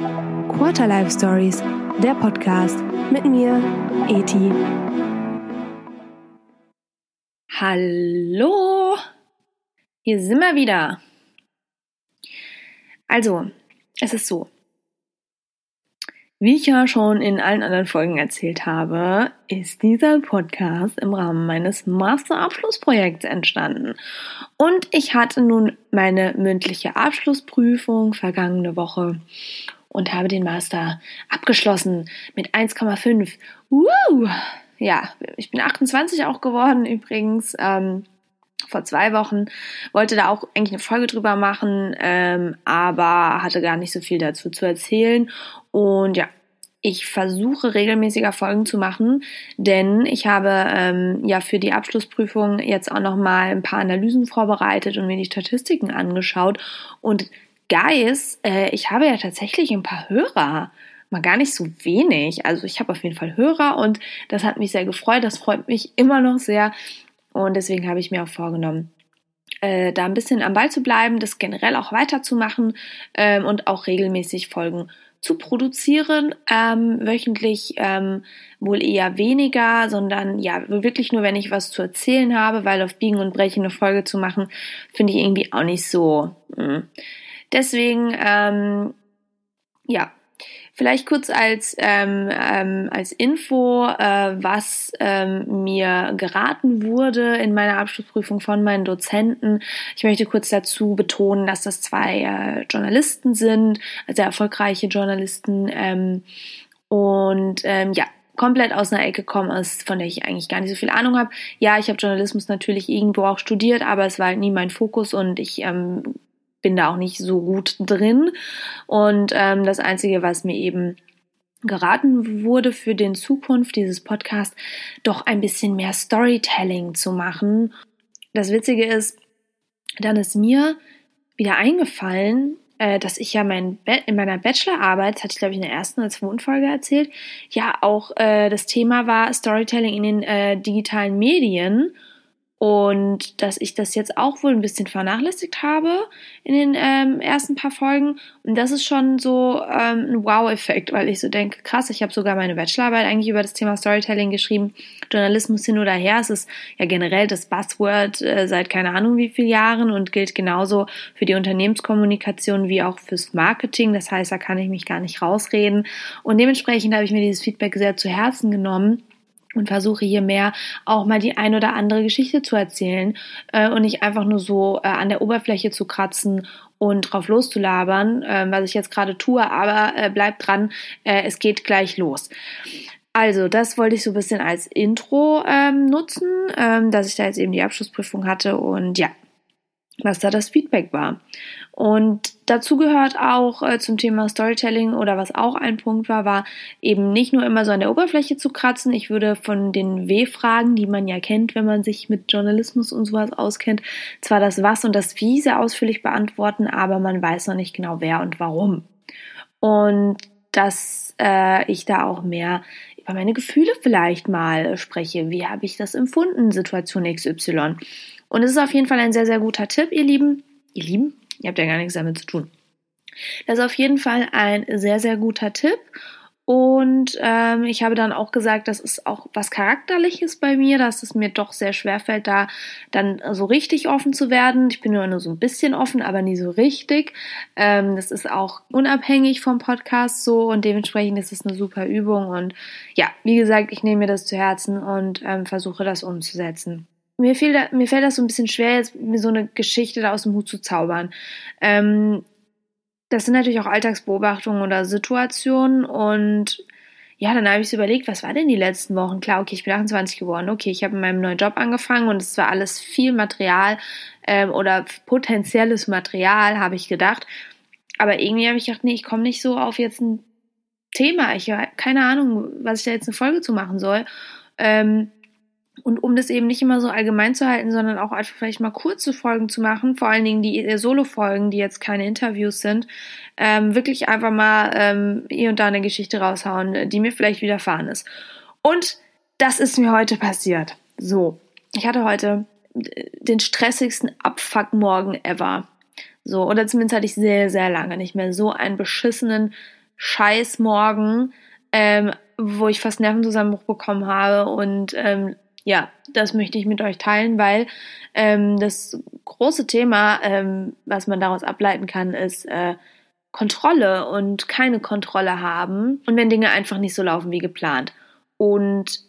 Quarter Life Stories, der Podcast mit mir, Eti. Hallo, hier sind wir wieder. Also, es ist so. Wie ich ja schon in allen anderen Folgen erzählt habe, ist dieser Podcast im Rahmen meines Masterabschlussprojekts entstanden. Und ich hatte nun meine mündliche Abschlussprüfung vergangene Woche und habe den Master abgeschlossen mit 1,5. Uh, ja, ich bin 28 auch geworden übrigens. Ähm, vor zwei Wochen, wollte da auch eigentlich eine Folge drüber machen, ähm, aber hatte gar nicht so viel dazu zu erzählen. Und ja, ich versuche regelmäßiger Folgen zu machen, denn ich habe ähm, ja für die Abschlussprüfung jetzt auch noch mal ein paar Analysen vorbereitet und mir die Statistiken angeschaut. Und Guys, äh, ich habe ja tatsächlich ein paar Hörer mal gar nicht so wenig. Also ich habe auf jeden Fall Hörer und das hat mich sehr gefreut. Das freut mich immer noch sehr. Und deswegen habe ich mir auch vorgenommen, äh, da ein bisschen am Ball zu bleiben, das generell auch weiterzumachen ähm, und auch regelmäßig Folgen zu produzieren. Ähm, wöchentlich ähm, wohl eher weniger, sondern ja, wirklich nur, wenn ich was zu erzählen habe, weil auf Biegen und Brechen eine Folge zu machen, finde ich irgendwie auch nicht so. Mh. Deswegen, ähm, ja, Vielleicht kurz als, ähm, ähm, als Info, äh, was ähm, mir geraten wurde in meiner Abschlussprüfung von meinen Dozenten. Ich möchte kurz dazu betonen, dass das zwei äh, Journalisten sind, sehr erfolgreiche Journalisten. Ähm, und ähm, ja, komplett aus einer Ecke kommen ist, von der ich eigentlich gar nicht so viel Ahnung habe. Ja, ich habe Journalismus natürlich irgendwo auch studiert, aber es war halt nie mein Fokus und ich ähm, bin da auch nicht so gut drin. Und ähm, das Einzige, was mir eben geraten wurde für den Zukunft dieses Podcast, doch ein bisschen mehr Storytelling zu machen. Das Witzige ist, dann ist mir wieder eingefallen, äh, dass ich ja mein in meiner Bachelorarbeit, das hatte ich glaube ich in der ersten oder zweiten Folge erzählt, ja auch äh, das Thema war Storytelling in den äh, digitalen Medien und dass ich das jetzt auch wohl ein bisschen vernachlässigt habe in den ähm, ersten paar Folgen. Und das ist schon so ähm, ein Wow-Effekt, weil ich so denke, krass, ich habe sogar meine Bachelorarbeit eigentlich über das Thema Storytelling geschrieben. Journalismus hin oder her, es ist ja generell das Buzzword äh, seit keine Ahnung wie vielen Jahren und gilt genauso für die Unternehmenskommunikation wie auch fürs Marketing. Das heißt, da kann ich mich gar nicht rausreden. Und dementsprechend habe ich mir dieses Feedback sehr zu Herzen genommen und versuche hier mehr auch mal die ein oder andere Geschichte zu erzählen äh, und nicht einfach nur so äh, an der Oberfläche zu kratzen und drauf loszulabern, äh, was ich jetzt gerade tue, aber äh, bleibt dran, äh, es geht gleich los. Also, das wollte ich so ein bisschen als Intro ähm, nutzen, ähm, dass ich da jetzt eben die Abschlussprüfung hatte und ja, was da das Feedback war. Und dazu gehört auch äh, zum Thema Storytelling oder was auch ein Punkt war, war eben nicht nur immer so an der Oberfläche zu kratzen. Ich würde von den W-Fragen, die man ja kennt, wenn man sich mit Journalismus und sowas auskennt, zwar das Was und das Wie sehr ausführlich beantworten, aber man weiß noch nicht genau wer und warum. Und dass äh, ich da auch mehr über meine Gefühle vielleicht mal spreche. Wie habe ich das empfunden, Situation XY? Und es ist auf jeden Fall ein sehr, sehr guter Tipp, ihr Lieben. Ihr Lieben? Ihr habt ja gar nichts damit zu tun. Das ist auf jeden Fall ein sehr, sehr guter Tipp. Und ähm, ich habe dann auch gesagt, das ist auch was Charakterliches bei mir, dass es mir doch sehr schwer fällt, da dann so richtig offen zu werden. Ich bin nur so ein bisschen offen, aber nie so richtig. Ähm, das ist auch unabhängig vom Podcast so und dementsprechend ist es eine super Übung. Und ja, wie gesagt, ich nehme mir das zu Herzen und ähm, versuche das umzusetzen mir, fiel da, mir fällt das so ein bisschen schwer, jetzt mir so eine Geschichte da aus dem Hut zu zaubern. Ähm, das sind natürlich auch Alltagsbeobachtungen oder Situationen und ja, dann habe ich so überlegt, was war denn die letzten Wochen? Klar, okay, ich bin 28 geworden, okay, ich habe in meinem neuen Job angefangen und es war alles viel Material ähm, oder potenzielles Material, habe ich gedacht. Aber irgendwie habe ich gedacht, nee, ich komme nicht so auf jetzt ein Thema. Ich habe keine Ahnung, was ich da jetzt eine Folge zu machen soll. Ähm, und um das eben nicht immer so allgemein zu halten, sondern auch einfach vielleicht mal kurze Folgen zu machen, vor allen Dingen die Solo-Folgen, die jetzt keine Interviews sind, ähm, wirklich einfach mal ähm, hier und da eine Geschichte raushauen, die mir vielleicht widerfahren ist. Und das ist mir heute passiert. So, ich hatte heute den stressigsten Abfuck-Morgen ever. So, oder zumindest hatte ich sehr, sehr lange nicht mehr so einen beschissenen scheiß Morgen, ähm, wo ich fast Nervenzusammenbruch bekommen habe und ähm, ja, das möchte ich mit euch teilen, weil ähm, das große Thema, ähm, was man daraus ableiten kann, ist äh, Kontrolle und keine Kontrolle haben und wenn Dinge einfach nicht so laufen wie geplant. Und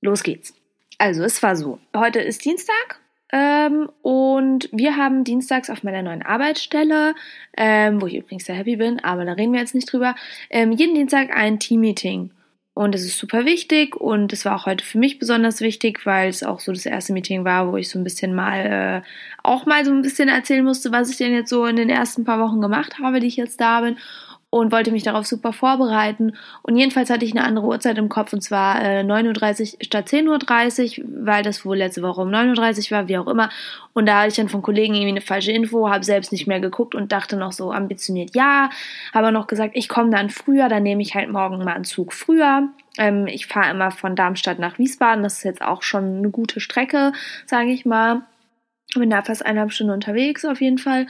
los geht's. Also, es war so. Heute ist Dienstag ähm, und wir haben dienstags auf meiner neuen Arbeitsstelle, ähm, wo ich übrigens sehr happy bin, aber da reden wir jetzt nicht drüber, ähm, jeden Dienstag ein Team-Meeting. Und es ist super wichtig und es war auch heute für mich besonders wichtig, weil es auch so das erste Meeting war, wo ich so ein bisschen mal äh, auch mal so ein bisschen erzählen musste, was ich denn jetzt so in den ersten paar Wochen gemacht habe, die ich jetzt da bin und wollte mich darauf super vorbereiten. Und jedenfalls hatte ich eine andere Uhrzeit im Kopf und zwar äh, 9.30 Uhr statt 10.30 Uhr, weil das wohl letzte Woche um 9.30 Uhr war, wie auch immer. Und da hatte ich dann von Kollegen irgendwie eine falsche Info, habe selbst nicht mehr geguckt und dachte noch so ambitioniert ja, habe noch gesagt, ich komme dann früher, dann nehme ich halt morgen mal einen Zug früher. Ähm, ich fahre immer von Darmstadt nach Wiesbaden, das ist jetzt auch schon eine gute Strecke, sage ich mal. Bin da fast eineinhalb Stunden unterwegs auf jeden Fall.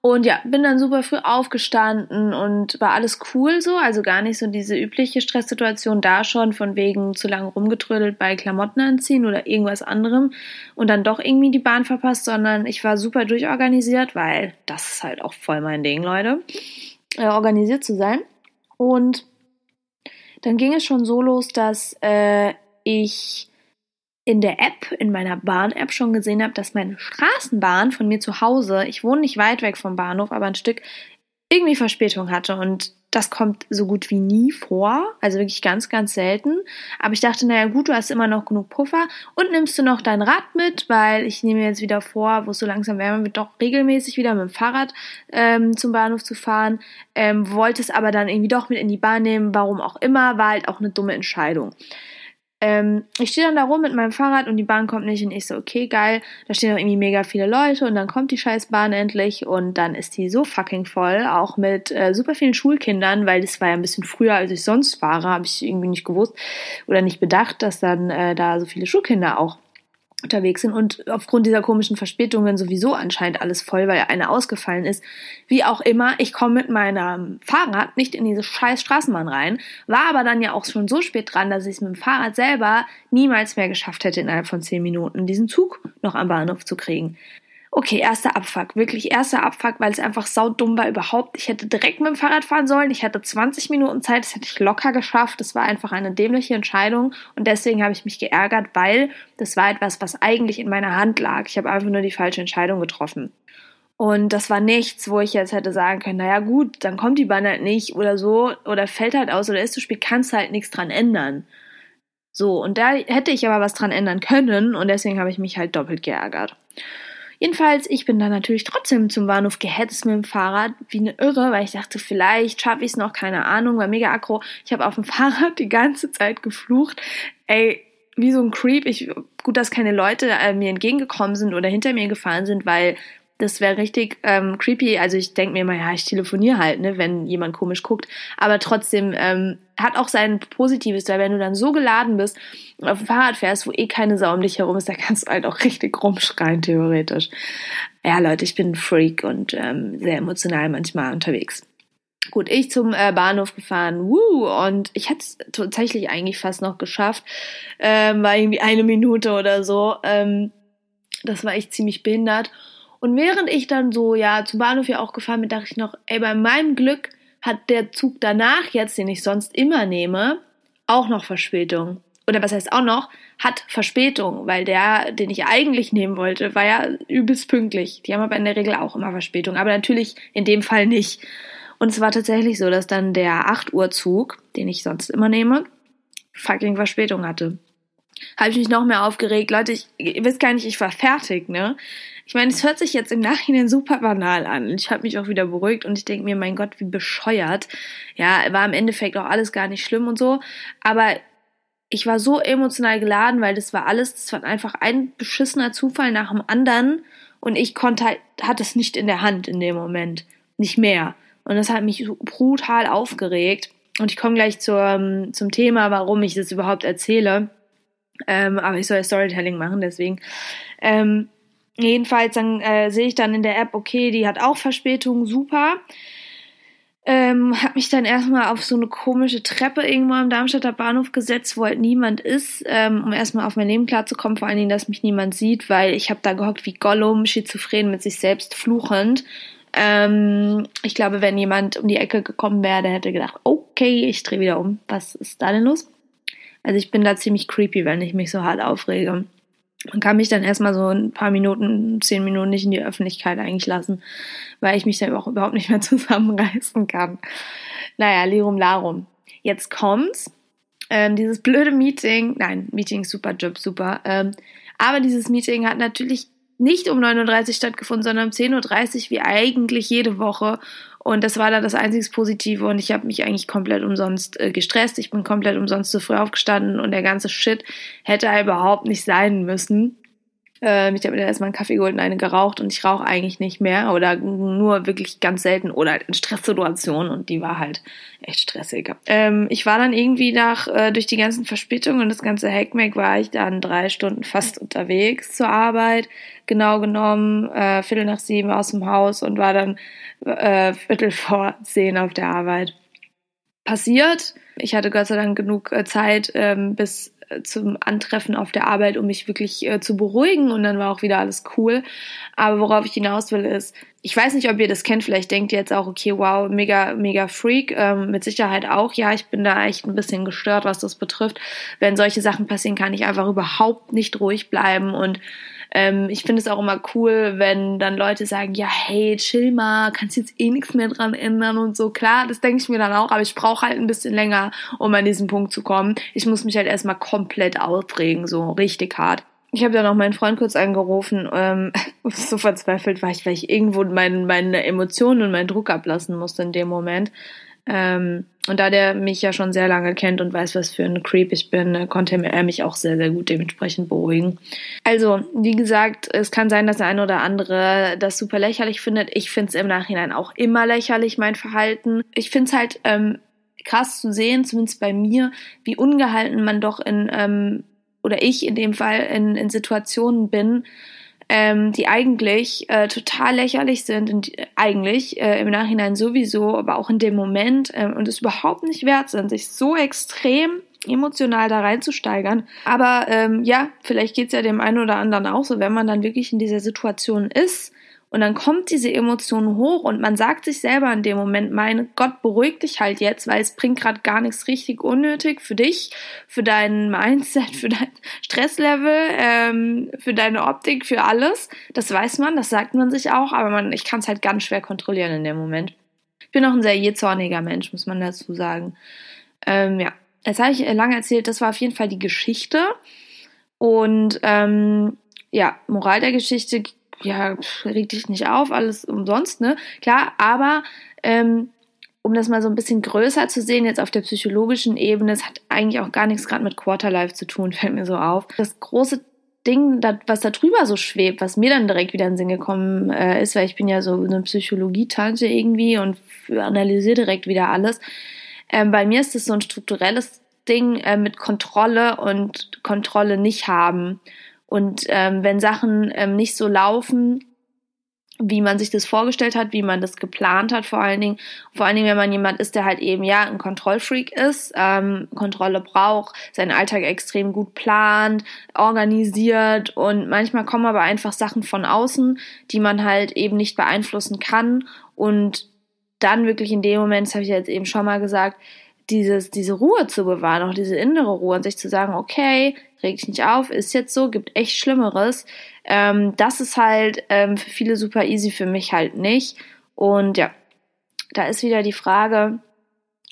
Und ja, bin dann super früh aufgestanden und war alles cool so, also gar nicht so diese übliche Stresssituation da schon, von wegen zu lange rumgetrödelt bei Klamotten anziehen oder irgendwas anderem und dann doch irgendwie die Bahn verpasst, sondern ich war super durchorganisiert, weil das ist halt auch voll mein Ding, Leute, äh, organisiert zu sein. Und dann ging es schon so los, dass äh, ich in der App, in meiner Bahn-App schon gesehen habe, dass meine Straßenbahn von mir zu Hause, ich wohne nicht weit weg vom Bahnhof, aber ein Stück, irgendwie Verspätung hatte. Und das kommt so gut wie nie vor, also wirklich ganz, ganz selten. Aber ich dachte, naja gut, du hast immer noch genug Puffer und nimmst du noch dein Rad mit, weil ich nehme jetzt wieder vor, wo es so langsam wärmer wird, doch regelmäßig wieder mit dem Fahrrad ähm, zum Bahnhof zu fahren. Ähm, wollte es aber dann irgendwie doch mit in die Bahn nehmen, warum auch immer, war halt auch eine dumme Entscheidung. Ähm, ich stehe dann da rum mit meinem Fahrrad und die Bahn kommt nicht und ich so, okay, geil, da stehen noch irgendwie mega viele Leute und dann kommt die scheiß Bahn endlich und dann ist die so fucking voll, auch mit äh, super vielen Schulkindern, weil das war ja ein bisschen früher, als ich sonst fahre, habe ich irgendwie nicht gewusst oder nicht bedacht, dass dann äh, da so viele Schulkinder auch unterwegs sind und aufgrund dieser komischen Verspätungen sowieso anscheinend alles voll, weil eine ausgefallen ist. Wie auch immer, ich komme mit meinem Fahrrad nicht in diese scheiß Straßenbahn rein, war aber dann ja auch schon so spät dran, dass ich es mit dem Fahrrad selber niemals mehr geschafft hätte, innerhalb von zehn Minuten diesen Zug noch am Bahnhof zu kriegen. Okay, erster Abfuck, wirklich erster Abfuck, weil es einfach saudumm war überhaupt. Ich hätte direkt mit dem Fahrrad fahren sollen. Ich hatte 20 Minuten Zeit, das hätte ich locker geschafft. Das war einfach eine dämliche Entscheidung und deswegen habe ich mich geärgert, weil das war etwas, was eigentlich in meiner Hand lag. Ich habe einfach nur die falsche Entscheidung getroffen. Und das war nichts, wo ich jetzt hätte sagen können, naja gut, dann kommt die Bahn halt nicht oder so oder fällt halt aus oder ist zu spät, kannst halt nichts dran ändern. So, und da hätte ich aber was dran ändern können und deswegen habe ich mich halt doppelt geärgert. Jedenfalls, ich bin dann natürlich trotzdem zum Bahnhof gehetzt mit dem Fahrrad, wie eine Irre, weil ich dachte, vielleicht schaffe ich es noch, keine Ahnung, war mega aggro. Ich habe auf dem Fahrrad die ganze Zeit geflucht. Ey, wie so ein Creep. Ich, gut, dass keine Leute äh, mir entgegengekommen sind oder hinter mir gefahren sind, weil das wäre richtig ähm, creepy. Also ich denke mir immer, ja, ich telefoniere halt, ne, wenn jemand komisch guckt. Aber trotzdem ähm, hat auch sein Positives, weil wenn du dann so geladen bist und auf dem Fahrrad fährst, wo eh keine Sau um dich herum ist, da kannst du halt auch richtig rumschreien, theoretisch. Ja, Leute, ich bin ein Freak und ähm, sehr emotional manchmal unterwegs. Gut, ich zum äh, Bahnhof gefahren, woo, und ich hätte es tatsächlich eigentlich fast noch geschafft, ähm, war irgendwie eine Minute oder so. Ähm, das war echt ziemlich behindert. Und während ich dann so, ja, zum Bahnhof ja auch gefahren bin, dachte ich noch, ey, bei meinem Glück hat der Zug danach jetzt, den ich sonst immer nehme, auch noch Verspätung. Oder was heißt auch noch, hat Verspätung, weil der, den ich eigentlich nehmen wollte, war ja übelst pünktlich. Die haben aber in der Regel auch immer Verspätung, aber natürlich in dem Fall nicht. Und es war tatsächlich so, dass dann der 8 Uhr Zug, den ich sonst immer nehme, fucking Verspätung hatte. Habe ich mich noch mehr aufgeregt. Leute, ich, ihr wisst gar nicht, ich war fertig, ne? Ich meine, es hört sich jetzt im Nachhinein super banal an. Ich habe mich auch wieder beruhigt und ich denke mir, mein Gott, wie bescheuert. Ja, war im Endeffekt auch alles gar nicht schlimm und so. Aber ich war so emotional geladen, weil das war alles, das war einfach ein beschissener Zufall nach dem anderen und ich konnte halt, hatte es nicht in der Hand in dem Moment. Nicht mehr. Und das hat mich brutal aufgeregt. Und ich komme gleich zur, zum Thema, warum ich das überhaupt erzähle. Ähm, aber ich soll ja Storytelling machen, deswegen. Ähm, Jedenfalls dann äh, sehe ich dann in der App, okay, die hat auch Verspätung, super. Ähm, hab mich dann erstmal auf so eine komische Treppe irgendwo am Darmstädter Bahnhof gesetzt, wo halt niemand ist, ähm, um erstmal auf mein Leben klarzukommen, vor allen Dingen, dass mich niemand sieht, weil ich habe da gehockt wie Gollum, schizophren mit sich selbst fluchend. Ähm, ich glaube, wenn jemand um die Ecke gekommen wäre, der hätte gedacht, okay, ich drehe wieder um. Was ist da denn los? Also ich bin da ziemlich creepy, wenn ich mich so hart aufrege. Man kann mich dann erstmal so ein paar Minuten, zehn Minuten nicht in die Öffentlichkeit eigentlich lassen, weil ich mich dann auch überhaupt nicht mehr zusammenreißen kann. Naja, Lirum Larum. Jetzt kommt's. Ähm, dieses blöde Meeting, nein, Meeting super, Job super. Ähm, aber dieses Meeting hat natürlich nicht um 9.30 Uhr stattgefunden, sondern um 10.30 Uhr wie eigentlich jede Woche. Und das war dann das einzig Positive und ich habe mich eigentlich komplett umsonst äh, gestresst. Ich bin komplett umsonst zu früh aufgestanden und der ganze Shit hätte überhaupt nicht sein müssen. Ähm, ich habe mir dann erstmal einen Kaffee geholt und eine geraucht und ich rauche eigentlich nicht mehr oder nur wirklich ganz selten oder halt in Stresssituationen und die war halt echt stressig. Ähm, ich war dann irgendwie nach, äh, durch die ganzen Verspätungen und das ganze Hackmack war ich dann drei Stunden fast unterwegs zur Arbeit, genau genommen, äh, Viertel nach sieben aus dem Haus und war dann äh, Viertel vor zehn auf der Arbeit. Passiert. Ich hatte Gott sei Dank genug äh, Zeit, ähm, bis zum Antreffen auf der Arbeit, um mich wirklich äh, zu beruhigen und dann war auch wieder alles cool. Aber worauf ich hinaus will ist, ich weiß nicht, ob ihr das kennt, vielleicht denkt ihr jetzt auch, okay, wow, mega, mega Freak, ähm, mit Sicherheit auch. Ja, ich bin da echt ein bisschen gestört, was das betrifft. Wenn solche Sachen passieren, kann ich einfach überhaupt nicht ruhig bleiben und ähm, ich finde es auch immer cool, wenn dann Leute sagen, ja, hey, chill mal, kannst jetzt eh nichts mehr dran ändern und so. Klar, das denke ich mir dann auch, aber ich brauche halt ein bisschen länger, um an diesen Punkt zu kommen. Ich muss mich halt erstmal komplett aufregen, so richtig hart. Ich habe dann auch meinen Freund kurz angerufen, ähm, so verzweifelt war ich, weil ich irgendwo mein, meine Emotionen und meinen Druck ablassen musste in dem Moment. Ähm, und da der mich ja schon sehr lange kennt und weiß, was für ein Creep ich bin, äh, konnte er mich auch sehr, sehr gut dementsprechend beruhigen. Also, wie gesagt, es kann sein, dass der eine oder andere das super lächerlich findet. Ich finde es im Nachhinein auch immer lächerlich, mein Verhalten. Ich finde es halt ähm, krass zu sehen, zumindest bei mir, wie ungehalten man doch in, ähm, oder ich in dem Fall, in, in Situationen bin, ähm, die eigentlich äh, total lächerlich sind, und eigentlich äh, im Nachhinein sowieso, aber auch in dem Moment äh, und es überhaupt nicht wert sind, sich so extrem emotional da reinzusteigern. Aber ähm, ja, vielleicht geht's ja dem einen oder anderen auch so, wenn man dann wirklich in dieser Situation ist und dann kommt diese Emotion hoch und man sagt sich selber in dem Moment, mein Gott, beruhig dich halt jetzt, weil es bringt gerade gar nichts richtig unnötig für dich, für dein Mindset, für dein Stresslevel, ähm, für deine Optik, für alles. Das weiß man, das sagt man sich auch, aber man, ich kann es halt ganz schwer kontrollieren in dem Moment. Ich bin auch ein sehr jähzorniger Mensch, muss man dazu sagen. Ähm, ja, jetzt habe ich lange erzählt, das war auf jeden Fall die Geschichte. Und ähm, ja, Moral der Geschichte ja, reg dich nicht auf, alles umsonst, ne? Klar, aber ähm, um das mal so ein bisschen größer zu sehen, jetzt auf der psychologischen Ebene, es hat eigentlich auch gar nichts gerade mit Quarterlife zu tun, fällt mir so auf. Das große Ding, was da drüber so schwebt, was mir dann direkt wieder in den Sinn gekommen äh, ist, weil ich bin ja so eine Psychologie-Tante irgendwie und analysiere direkt wieder alles. Ähm, bei mir ist es so ein strukturelles Ding äh, mit Kontrolle und Kontrolle nicht haben. Und ähm, wenn Sachen ähm, nicht so laufen, wie man sich das vorgestellt hat, wie man das geplant hat, vor allen Dingen, vor allen Dingen, wenn man jemand ist, der halt eben ja ein Kontrollfreak ist, ähm, Kontrolle braucht, seinen Alltag extrem gut plant, organisiert und manchmal kommen aber einfach Sachen von außen, die man halt eben nicht beeinflussen kann. Und dann wirklich in dem Moment, das habe ich jetzt eben schon mal gesagt, dieses, diese Ruhe zu bewahren, auch diese innere Ruhe und sich zu sagen, okay, reg dich nicht auf, ist jetzt so, gibt echt Schlimmeres. Ähm, das ist halt ähm, für viele super easy, für mich halt nicht. Und ja, da ist wieder die Frage,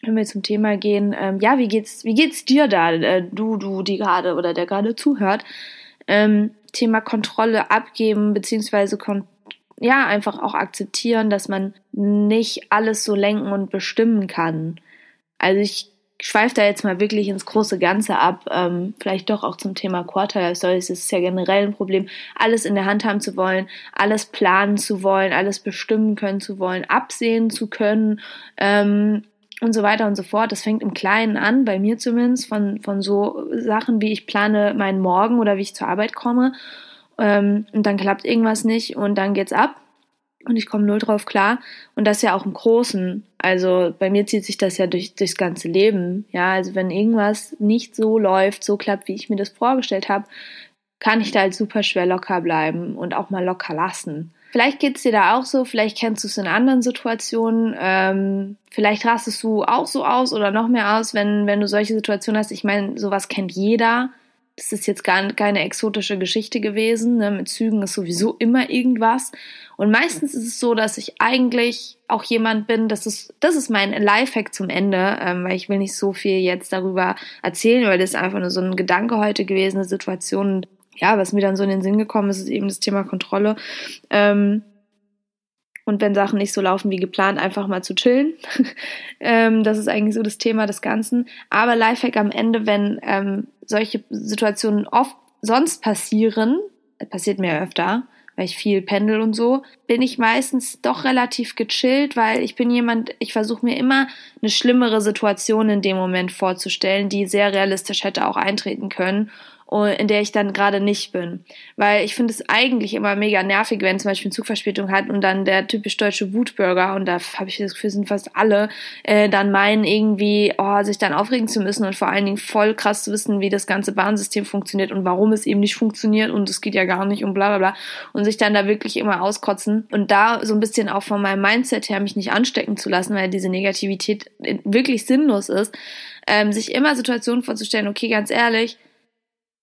wenn wir zum Thema gehen, ähm, ja, wie geht's, wie geht's dir da, äh, du, du, die gerade oder der gerade zuhört? Ähm, Thema Kontrolle abgeben, beziehungsweise kon ja, einfach auch akzeptieren, dass man nicht alles so lenken und bestimmen kann. Also ich schweife da jetzt mal wirklich ins große Ganze ab, ähm, vielleicht doch auch zum Thema Quarterlife Stories. Es ist ja generell ein Problem, alles in der Hand haben zu wollen, alles planen zu wollen, alles bestimmen können zu wollen, absehen zu können ähm, und so weiter und so fort. Das fängt im Kleinen an, bei mir zumindest, von, von so Sachen wie ich plane meinen Morgen oder wie ich zur Arbeit komme ähm, und dann klappt irgendwas nicht und dann geht's ab und ich komme null drauf klar. Und das ja auch im Großen. Also bei mir zieht sich das ja durch, durchs ganze Leben. Ja, also wenn irgendwas nicht so läuft, so klappt, wie ich mir das vorgestellt habe, kann ich da halt super schwer locker bleiben und auch mal locker lassen. Vielleicht geht's dir da auch so, vielleicht kennst du es in anderen Situationen, ähm, vielleicht rastest du auch so aus oder noch mehr aus, wenn, wenn du solche Situationen hast. Ich meine, sowas kennt jeder. Das ist jetzt gar keine exotische Geschichte gewesen. Ne? Mit Zügen ist sowieso immer irgendwas. Und meistens ist es so, dass ich eigentlich auch jemand bin, das ist, das ist mein Lifehack zum Ende, ähm, weil ich will nicht so viel jetzt darüber erzählen, weil das ist einfach nur so ein Gedanke heute gewesen, eine Situation, ja, was mir dann so in den Sinn gekommen ist, ist eben das Thema Kontrolle. Ähm, und wenn Sachen nicht so laufen wie geplant, einfach mal zu chillen. ähm, das ist eigentlich so das Thema des Ganzen. Aber Lifehack am Ende, wenn ähm, solche Situationen oft sonst passieren, passiert mir öfter, weil ich viel pendel und so, bin ich meistens doch relativ gechillt, weil ich bin jemand, ich versuche mir immer eine schlimmere Situation in dem Moment vorzustellen, die sehr realistisch hätte auch eintreten können in der ich dann gerade nicht bin. Weil ich finde es eigentlich immer mega nervig, wenn zum Beispiel eine Zugverspätung hat und dann der typisch deutsche Wutbürger, und da habe ich das Gefühl, sind fast alle, äh, dann meinen irgendwie, oh, sich dann aufregen zu müssen und vor allen Dingen voll krass zu wissen, wie das ganze Bahnsystem funktioniert und warum es eben nicht funktioniert und es geht ja gar nicht und bla bla bla. Und sich dann da wirklich immer auskotzen und da so ein bisschen auch von meinem Mindset her mich nicht anstecken zu lassen, weil diese Negativität wirklich sinnlos ist, ähm, sich immer Situationen vorzustellen, okay, ganz ehrlich,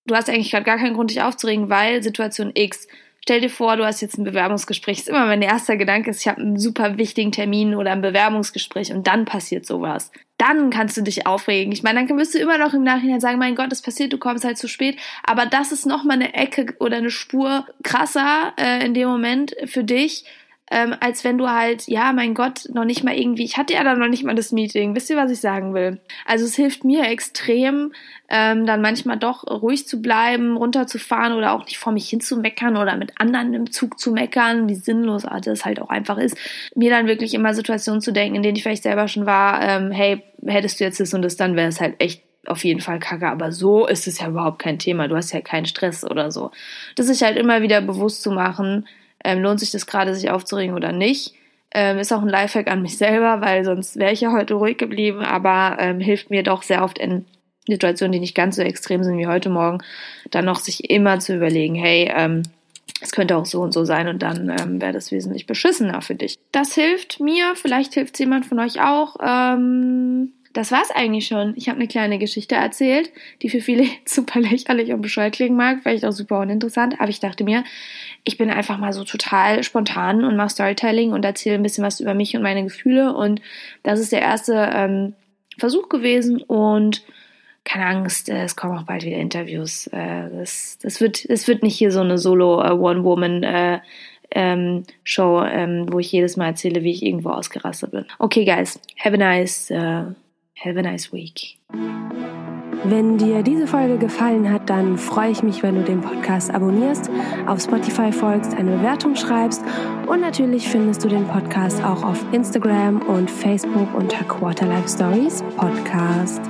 du hast eigentlich gerade gar keinen Grund, dich aufzuregen, weil Situation X. Stell dir vor, du hast jetzt ein Bewerbungsgespräch. Ist immer mein erster Gedanke ist, ich habe einen super wichtigen Termin oder ein Bewerbungsgespräch und dann passiert sowas. Dann kannst du dich aufregen. Ich meine, dann wirst du immer noch im Nachhinein sagen, mein Gott, das passiert, du kommst halt zu spät. Aber das ist nochmal eine Ecke oder eine Spur krasser äh, in dem Moment für dich, ähm, als wenn du halt, ja, mein Gott, noch nicht mal irgendwie, ich hatte ja dann noch nicht mal das Meeting. Wisst ihr, was ich sagen will? Also es hilft mir extrem, ähm, dann manchmal doch ruhig zu bleiben, runterzufahren oder auch nicht vor mich hinzumeckern oder mit anderen im Zug zu meckern, wie sinnlos das halt auch einfach ist. Mir dann wirklich immer Situationen zu denken, in denen ich vielleicht selber schon war, ähm, hey, hättest du jetzt das und das, dann wäre es halt echt auf jeden Fall kacke, aber so ist es ja überhaupt kein Thema. Du hast ja keinen Stress oder so. Das sich halt immer wieder bewusst zu machen, ähm, lohnt sich das gerade, sich aufzuregen oder nicht. Ähm, ist auch ein Lifehack an mich selber, weil sonst wäre ich ja heute ruhig geblieben, aber ähm, hilft mir doch sehr oft in Situationen, die nicht ganz so extrem sind wie heute Morgen, dann noch sich immer zu überlegen, hey, ähm, es könnte auch so und so sein und dann ähm, wäre das wesentlich beschissener für dich. Das hilft mir, vielleicht hilft es jemand von euch auch. Ähm, das war's eigentlich schon. Ich habe eine kleine Geschichte erzählt, die für viele super lächerlich und bescheuert klingen mag, vielleicht auch super uninteressant, aber ich dachte mir, ich bin einfach mal so total spontan und mache Storytelling und erzähle ein bisschen was über mich und meine Gefühle und das ist der erste ähm, Versuch gewesen und keine Angst, äh, es kommen auch bald wieder Interviews. Äh, das, das, wird, das wird nicht hier so eine Solo-One-Woman- äh, ähm, ähm, wo ich jedes Mal erzähle, wie ich irgendwo ausgerastet bin. Okay, guys, have a nice uh, Have a nice week. Wenn dir diese Folge gefallen hat, dann freue ich mich, wenn du den Podcast abonnierst, auf Spotify folgst, eine Bewertung schreibst und natürlich findest du den Podcast auch auf Instagram und Facebook unter Quarterlife Stories Podcast.